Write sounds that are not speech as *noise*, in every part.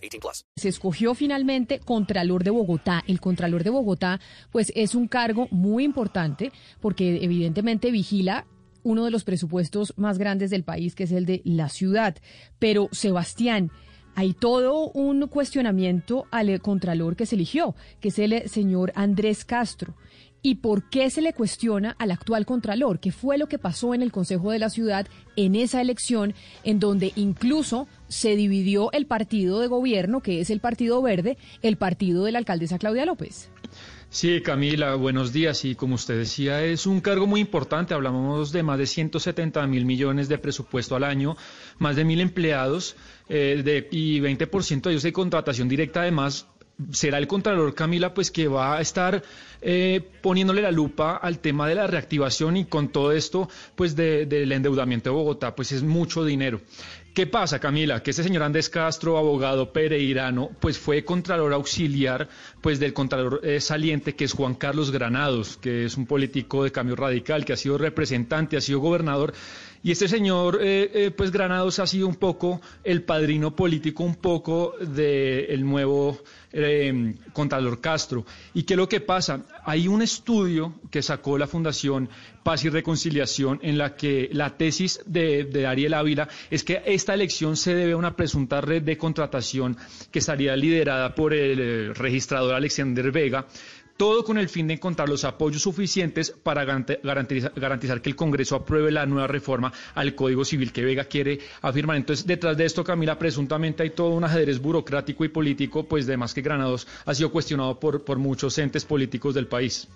18 plus. Se escogió finalmente Contralor de Bogotá. El Contralor de Bogotá, pues es un cargo muy importante porque evidentemente vigila uno de los presupuestos más grandes del país, que es el de la ciudad. Pero, Sebastián, hay todo un cuestionamiento al contralor que se eligió, que es el señor Andrés Castro. ¿Y por qué se le cuestiona al actual contralor? ¿Qué fue lo que pasó en el Consejo de la Ciudad en esa elección en donde incluso se dividió el partido de gobierno, que es el Partido Verde, el partido de la alcaldesa Claudia López? Sí, Camila, buenos días. Y como usted decía, es un cargo muy importante. Hablamos de más de 170 mil millones de presupuesto al año, más de mil empleados eh, de, y 20% de ellos de contratación directa. Además, será el Contralor Camila pues que va a estar eh, poniéndole la lupa al tema de la reactivación y con todo esto pues del endeudamiento de Bogotá pues es mucho dinero. ¿Qué pasa, Camila? Que este señor Andrés Castro, abogado pereirano, pues fue contralor auxiliar pues del contralor eh, saliente que es Juan Carlos Granados, que es un político de cambio radical, que ha sido representante, ha sido gobernador y este señor, eh, eh, pues Granados ha sido un poco el padrino político, un poco del nuevo eh, Contralor Castro. ¿Y qué es lo que pasa? Hay un estudio que sacó la Fundación Paz y Reconciliación en la que la tesis de, de Ariel Ávila es que esta elección se debe a una presunta red de contratación que estaría liderada por el registrador Alexander Vega todo con el fin de encontrar los apoyos suficientes para garantizar, que el Congreso apruebe la nueva reforma al Código Civil que Vega quiere afirmar. Entonces, detrás de esto, Camila, presuntamente hay todo un ajedrez burocrático y político, pues de más que Granados ha sido cuestionado por, por muchos entes políticos del país.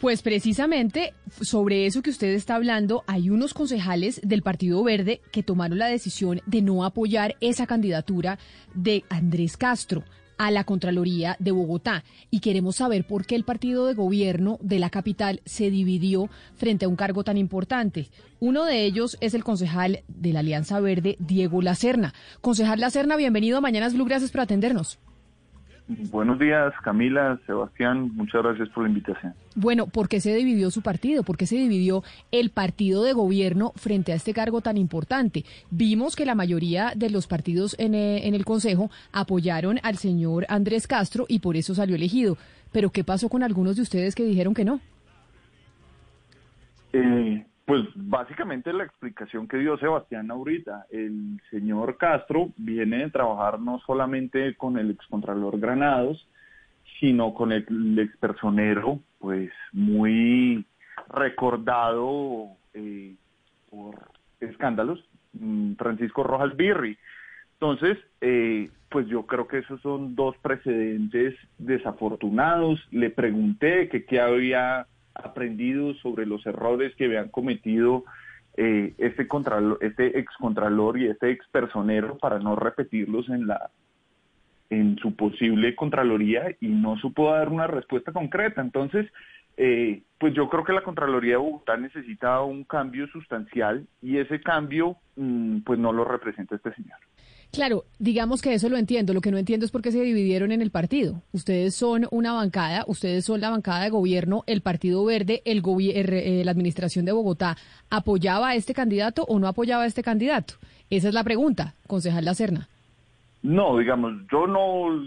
Pues precisamente sobre eso que usted está hablando, hay unos concejales del Partido Verde que tomaron la decisión de no apoyar esa candidatura de Andrés Castro a la Contraloría de Bogotá y queremos saber por qué el partido de gobierno de la capital se dividió frente a un cargo tan importante. Uno de ellos es el concejal de la Alianza Verde, Diego Lacerna. Concejal Lacerna, bienvenido a Mañanas Blue, gracias por atendernos. Buenos días, Camila, Sebastián, muchas gracias por la invitación. Bueno, ¿por qué se dividió su partido? ¿Por qué se dividió el partido de gobierno frente a este cargo tan importante? Vimos que la mayoría de los partidos en, eh, el Consejo apoyaron al señor Andrés Castro y por eso salió elegido. Pero ¿qué pasó con algunos de ustedes que dijeron que no? Eh, pues básicamente la explicación que dio Sebastián ahorita, el señor Castro viene de trabajar no solamente con el excontralor Granados, sino con el expersonero, pues muy recordado eh, por escándalos, mm, Francisco Rojas Birri. Entonces, eh, pues yo creo que esos son dos precedentes desafortunados. Le pregunté que qué había aprendido sobre los errores que habían cometido eh, este, contralor, este excontralor y este expersonero para no repetirlos en la en su posible contraloría y no supo dar una respuesta concreta. Entonces, eh, pues yo creo que la Contraloría de Bogotá necesita un cambio sustancial y ese cambio mm, pues no lo representa este señor. Claro, digamos que eso lo entiendo. Lo que no entiendo es por qué se dividieron en el partido. Ustedes son una bancada, ustedes son la bancada de gobierno, el Partido Verde, el eh, la administración de Bogotá, ¿apoyaba a este candidato o no apoyaba a este candidato? Esa es la pregunta, concejal Lacerna. No, digamos, yo no,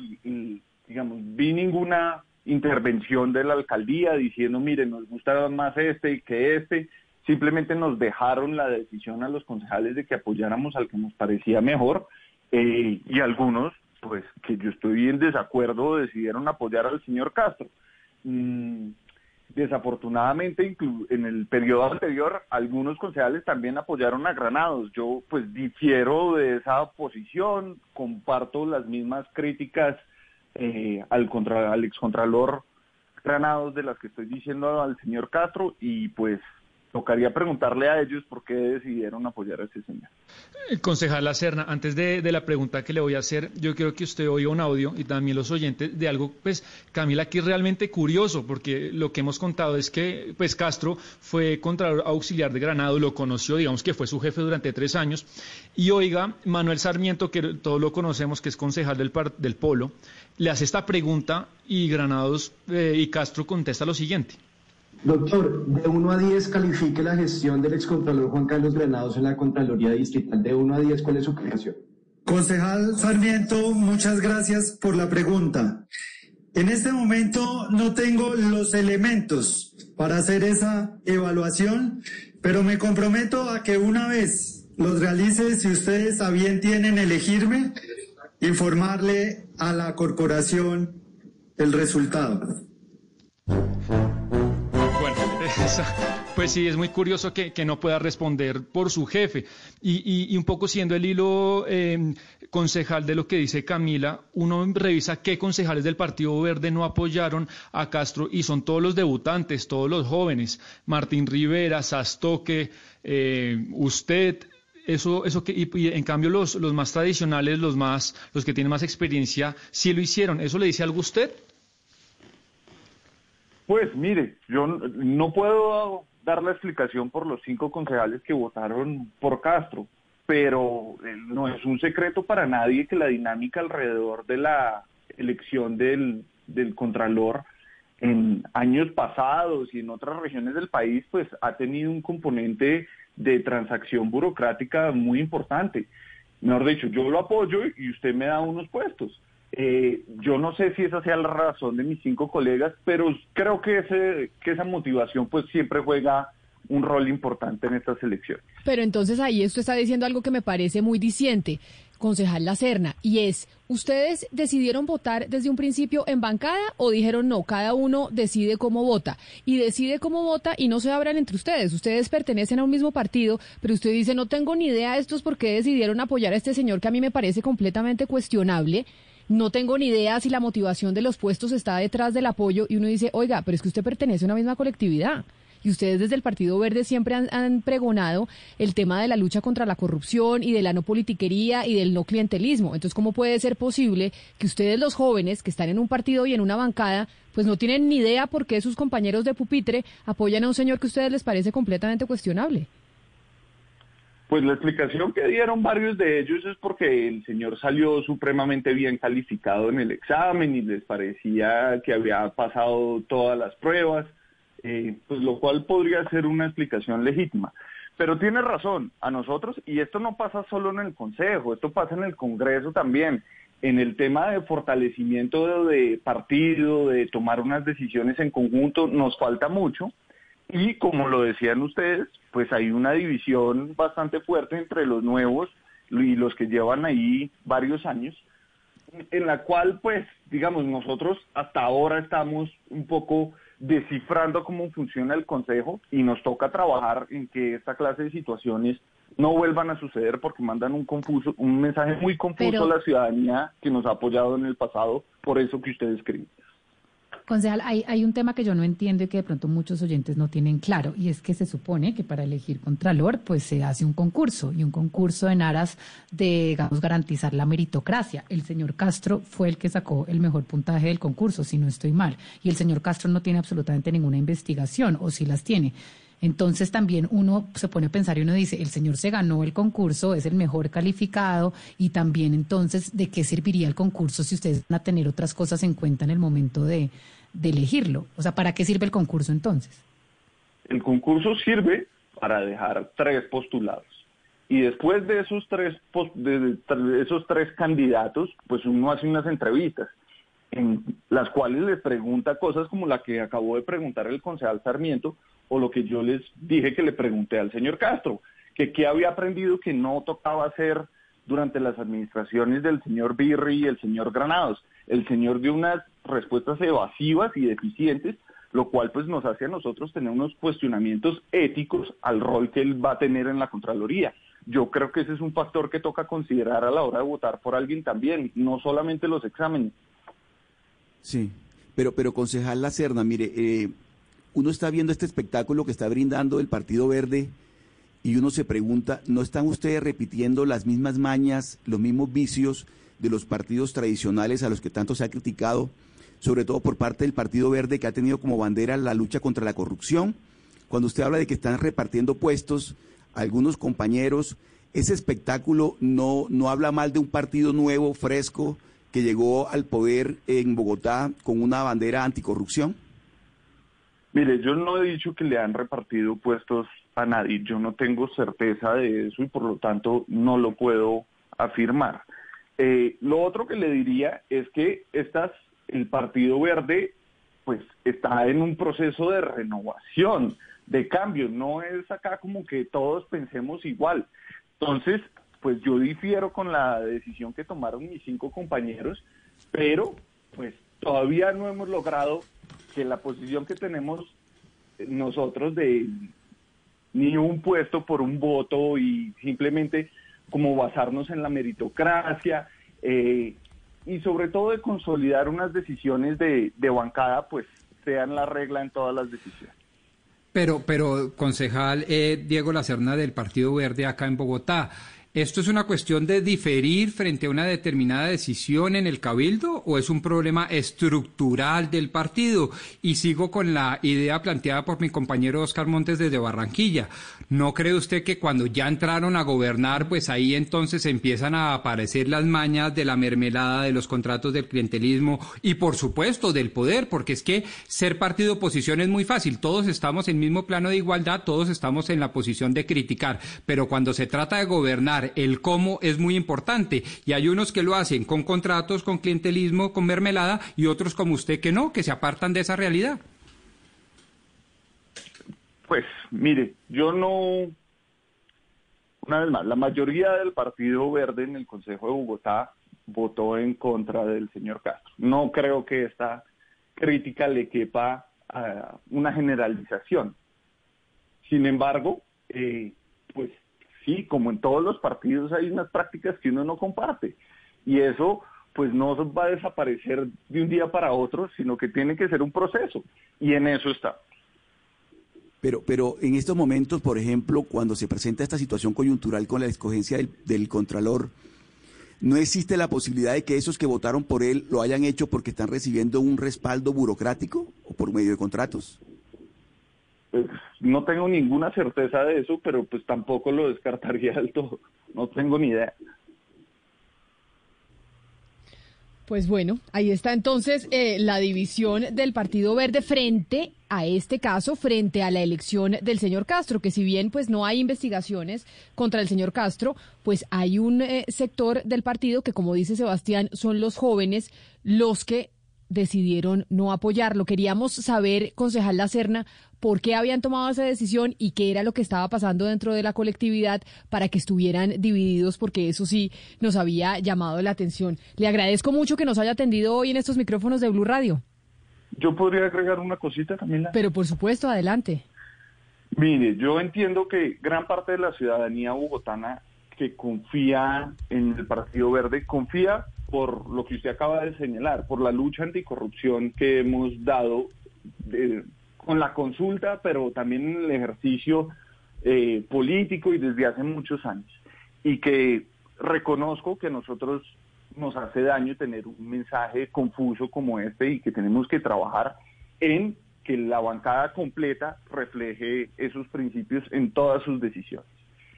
digamos, vi ninguna intervención de la alcaldía diciendo, miren, nos gusta más este y que este. Simplemente nos dejaron la decisión a los concejales de que apoyáramos al que nos parecía mejor eh, y algunos, pues que yo estoy en desacuerdo, decidieron apoyar al señor Castro. Mm, desafortunadamente, en el periodo anterior, algunos concejales también apoyaron a Granados. Yo, pues, difiero de esa posición, comparto las mismas críticas eh, al, al excontralor Granados de las que estoy diciendo al señor Castro y, pues, tocaría preguntarle a ellos por qué decidieron apoyar a ese señor. El concejal Lacerna, antes de, la pregunta que le voy a hacer, yo quiero que usted oiga un audio y también los oyentes de algo, pues Camila, aquí es realmente curioso, porque lo que hemos contado es que pues Castro fue contralor auxiliar de Granado, lo conoció, digamos que fue su jefe durante tres años, y oiga, Manuel Sarmiento, que todos lo conocemos, que es concejal del, del Polo, le hace esta pregunta y Granados eh, y Castro contesta lo siguiente. Doctor, de 1 a 10 califique la gestión del excontralor Juan Carlos Granados en la Contraloría Distrital. De 1 a 10, ¿cuál es su calificación? Concejal Sarmiento, muchas gracias por la pregunta. En este momento no tengo los elementos para hacer esa evaluación, pero me comprometo a que una vez los realice, si ustedes a bien tienen elegirme, informarle a la corporación el resultado. Pues sí, es muy curioso que, no pueda responder por su jefe. Y, un poco siendo el hilo em, concejal de lo que dice Camila, uno revisa qué concejales del Partido Verde no apoyaron a Castro y son todos los debutantes, todos los jóvenes. Martín Rivera, Sastoque, eh, usted, eso, eso que, y, en cambio los, los más tradicionales, los más, los que tienen más experiencia, sí lo hicieron. ¿Eso le dice algo a usted? Pues mire, yo no puedo dar la explicación por los cinco concejales que votaron por Castro, pero eh, no es un secreto para nadie que la dinámica alrededor de la elección del, del Contralor en años pasados y en otras regiones del país, pues ha tenido un componente de transacción burocrática muy importante. Mejor dicho, yo lo apoyo y usted me da unos puestos. Eh, yo no sé si esa sea la razón de mis cinco colegas, pero creo que, ese, que esa motivación pues siempre juega un rol importante en estas elecciones. Pero entonces ahí usted está diciendo algo que me parece muy diciente, concejal Lacerna, y es, ¿ustedes decidieron votar desde un principio en bancada o dijeron no, cada uno decide cómo vota? Y decide cómo vota y no se abran entre ustedes. Ustedes pertenecen a un mismo partido, pero usted dice, no tengo ni idea de estos por qué decidieron apoyar a este señor que a mí me parece completamente cuestionable no tengo ni idea si la motivación de los puestos está detrás del apoyo y uno dice, oiga, pero es que usted pertenece a una misma colectividad. Y ustedes desde el Partido Verde siempre han, pregonado el tema de la lucha contra la corrupción y de la no politiquería y del no clientelismo. Entonces, ¿cómo puede ser posible que ustedes los jóvenes que están en un partido y en una bancada, pues no tienen ni idea por qué sus compañeros de pupitre apoyan a un señor que a ustedes les parece completamente cuestionable? Pues la explicación que dieron varios de ellos es porque el señor salió supremamente bien calificado en el examen y les parecía que había pasado todas las pruebas, eh, pues lo cual podría ser una explicación legítima. Pero tiene razón, a nosotros, y esto no pasa solo en el Consejo, esto pasa en el Congreso también, en el tema de fortalecimiento de partido, de tomar unas decisiones en conjunto, nos falta mucho. Y como lo decían ustedes, pues hay una división bastante fuerte entre los nuevos y los que llevan ahí varios años, en la cual pues digamos nosotros hasta ahora estamos un poco descifrando cómo funciona el Consejo y nos toca trabajar en que esta clase de situaciones no vuelvan a suceder porque mandan un confuso, un mensaje muy confuso a la ciudadanía que nos ha apoyado en el pasado por eso que usted escribe. Concejal, hay, un tema que yo no entiendo y que de pronto muchos oyentes no tienen claro, y es que se supone que para elegir Contralor, pues se hace un concurso, y un concurso en aras de, digamos, garantizar la meritocracia. El señor Castro fue el que sacó el mejor puntaje del concurso, si no estoy mal, y el señor Castro no tiene absolutamente ninguna investigación, o si las tiene. Entonces también uno se pone a pensar y uno dice, el señor se ganó el concurso, es el mejor calificado y también entonces, ¿de qué serviría el concurso si ustedes van a tener otras cosas en cuenta en el momento de, de elegirlo? O sea, ¿para qué sirve el concurso entonces? El concurso sirve para dejar tres postulados. Y después de esos tres, de esos tres candidatos, pues uno hace unas entrevistas en las cuales les pregunta cosas como la que acabó de preguntar el concejal Sarmiento o lo que yo les dije que le pregunté al señor Castro, que qué había aprendido que no tocaba hacer durante las administraciones del señor Birri y el señor Granados. El señor dio unas respuestas evasivas y deficientes, lo cual pues nos hace a nosotros tener unos cuestionamientos éticos al rol que él va a tener en la Contraloría. Yo creo que ese es un factor que toca considerar a la hora de votar por alguien también, no solamente los exámenes. Sí, pero, pero concejal Lacerna, mire, eh, uno está viendo este espectáculo que está brindando el Partido Verde y uno se pregunta, ¿no están ustedes repitiendo las mismas mañas, los mismos vicios de los partidos tradicionales a los que tanto se ha criticado, sobre todo por parte del Partido Verde que ha tenido como bandera la lucha contra la corrupción? Cuando usted habla de que están repartiendo puestos algunos compañeros, ese espectáculo no, no habla mal de un partido nuevo, fresco, que llegó al poder en Bogotá con una bandera anticorrupción? Mire, yo no he dicho que le han repartido puestos a nadie. Yo no tengo certeza de eso y por lo tanto no lo puedo afirmar. Eh, lo otro que le diría es que estas, el Partido Verde pues está en un proceso de renovación, de cambio. No es acá como que todos pensemos igual. Entonces, pues yo difiero con la decisión que tomaron mis cinco compañeros, pero pues todavía no hemos logrado que la posición que tenemos nosotros de ni un puesto por un voto y simplemente como basarnos en la meritocracia eh, y sobre todo de consolidar unas decisiones de, de bancada, pues sean la regla en todas las decisiones. Pero, pero concejal eh, Diego Lacerna del Partido Verde acá en Bogotá, ¿Esto es una cuestión de diferir frente a una determinada decisión en el cabildo o es un problema estructural del partido? Y sigo con la idea planteada por mi compañero Oscar Montes desde Barranquilla. ¿No cree usted que cuando ya entraron a gobernar, pues ahí entonces empiezan a aparecer las mañas de la mermelada, de los contratos del clientelismo y por supuesto del poder? Porque es que ser partido oposición es muy fácil. Todos estamos en el mismo plano de igualdad, todos estamos en la posición de criticar. Pero cuando se trata de gobernar, el cómo es muy importante. Y hay unos que lo hacen con contratos, con clientelismo, con mermelada, y otros como usted que no, que se apartan de esa realidad. Pues mire, yo no, una vez más, la mayoría del Partido Verde en el Consejo de Bogotá votó en contra del señor Castro. No creo que esta crítica le quepa a una generalización. Sin embargo, eh, Sí, como en todos los partidos hay unas prácticas que uno no comparte. Y eso pues no va a desaparecer de un día para otro, sino que tiene que ser un proceso. Y en eso está. Pero, pero en estos momentos, por ejemplo, cuando se presenta esta situación coyuntural con la escogencia del, del, Contralor, ¿no existe la posibilidad de que esos que votaron por él lo hayan hecho porque están recibiendo un respaldo burocrático o por medio de contratos? No tengo ninguna certeza de eso, pero pues tampoco lo descartaría *laughs* del todo. No tengo ni idea. Pues bueno, ahí está entonces eh, la división del Partido Verde frente a este caso, frente a la elección del señor Castro, que si bien pues no hay investigaciones contra el señor Castro, pues hay un eh, sector del partido que como dice Sebastián son los jóvenes los que decidieron no apoyarlo. Queríamos saber, concejal La Serna, por qué habían tomado esa decisión y qué era lo que estaba pasando dentro de la colectividad para que estuvieran divididos, porque eso sí nos había llamado la atención. Le agradezco mucho que nos haya atendido hoy en estos micrófonos de Blue Radio. Yo podría agregar una cosita también. Pero por supuesto, adelante. Mire, yo entiendo que gran parte de la ciudadanía bogotana que confía en el Partido Verde, confía por lo que usted acaba de señalar, por la lucha anticorrupción que hemos dado eh, con la consulta, pero también en el ejercicio eh, político y desde hace muchos años. Y que reconozco que nosotros nos hace daño tener un mensaje confuso como este y que tenemos que trabajar en que la bancada completa refleje esos principios en todas sus decisiones.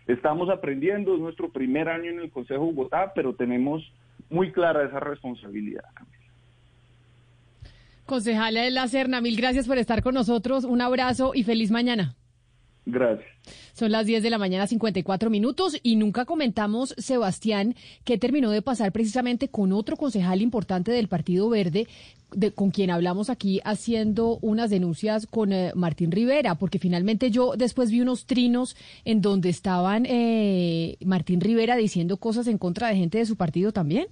Estamos aprendiendo, es nuestro primer año en el Consejo de Bogotá, pero tenemos muy clara esa responsabilidad. Concejala de la Serna, mil gracias por estar con nosotros. Un abrazo y feliz mañana. Gracias. Son las 10 de la mañana, 54 minutos, y nunca comentamos, Sebastián, que terminó de pasar precisamente con otro concejal importante del Partido Verde, con quien hablamos aquí haciendo unas denuncias con eh, Martín Rivera, porque finalmente yo después vi unos trinos en donde estaban eh, Martín Rivera diciendo cosas en contra de gente de su partido también.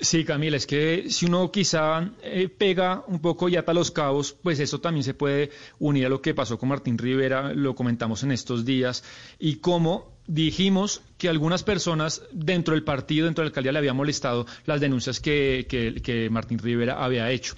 Sí, Camila, es que si uno quizá eh, pega un poco y ata los cabos, pues eso también se puede unir a lo que pasó con Martín Rivera, lo comentamos en estos días, y cómo dijimos que algunas personas dentro del partido, dentro de la alcaldía, le había molestado las denuncias que, que, Martín Rivera había hecho.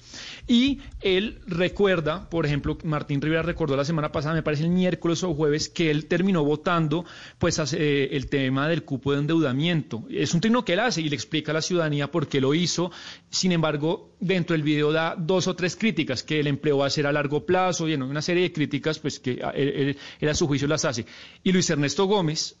Y él recuerda, por ejemplo, Martín Rivera recordó la semana pasada, me parece el miércoles o jueves, que él terminó votando pues eh, el tema del cupo de endeudamiento. Es un trino que él hace y le explica a la ciudadanía por qué lo hizo. Sin embargo, dentro del video da dos o tres críticas que el empleo va a ser a largo plazo y una serie de críticas pues que él, él a su juicio las hace. Y Luis Ernesto Gómez,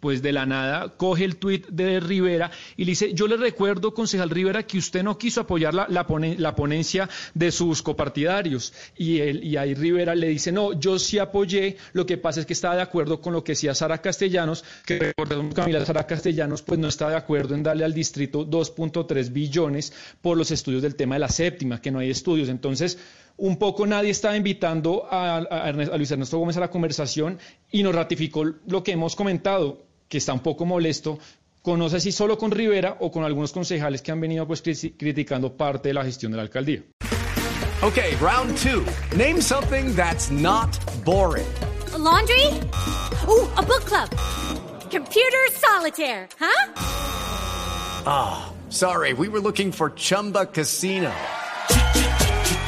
pues de la nada coge el tuit de Rivera y le dice, yo le recuerdo, concejal Rivera, que usted no quiso apoyar la, la, ponencia de sus copartidarios. Y, él, y ahí Rivera le dice, no, yo sí apoyé, lo que pasa es que estaba de acuerdo con lo que decía Sara Castellanos, que recordemos Camila Sara Castellanos, pues no está de acuerdo en darle al distrito 2.3 billones por los estudios del tema de la séptima, que no hay estudios. Entonces, un poco nadie estaba invitando a, a, Luis Ernesto Gómez a la conversación y nos ratificó lo que hemos comentado que está un poco molesto, conoce si solo con Rivera o con algunos concejales que han venido pues criticando parte de la gestión de la alcaldía. Okay, round two. Name something that's not boring. A laundry? Ooh, a book club. Computer solitaire, huh? Ah, oh, sorry, we were looking for Chumba Casino.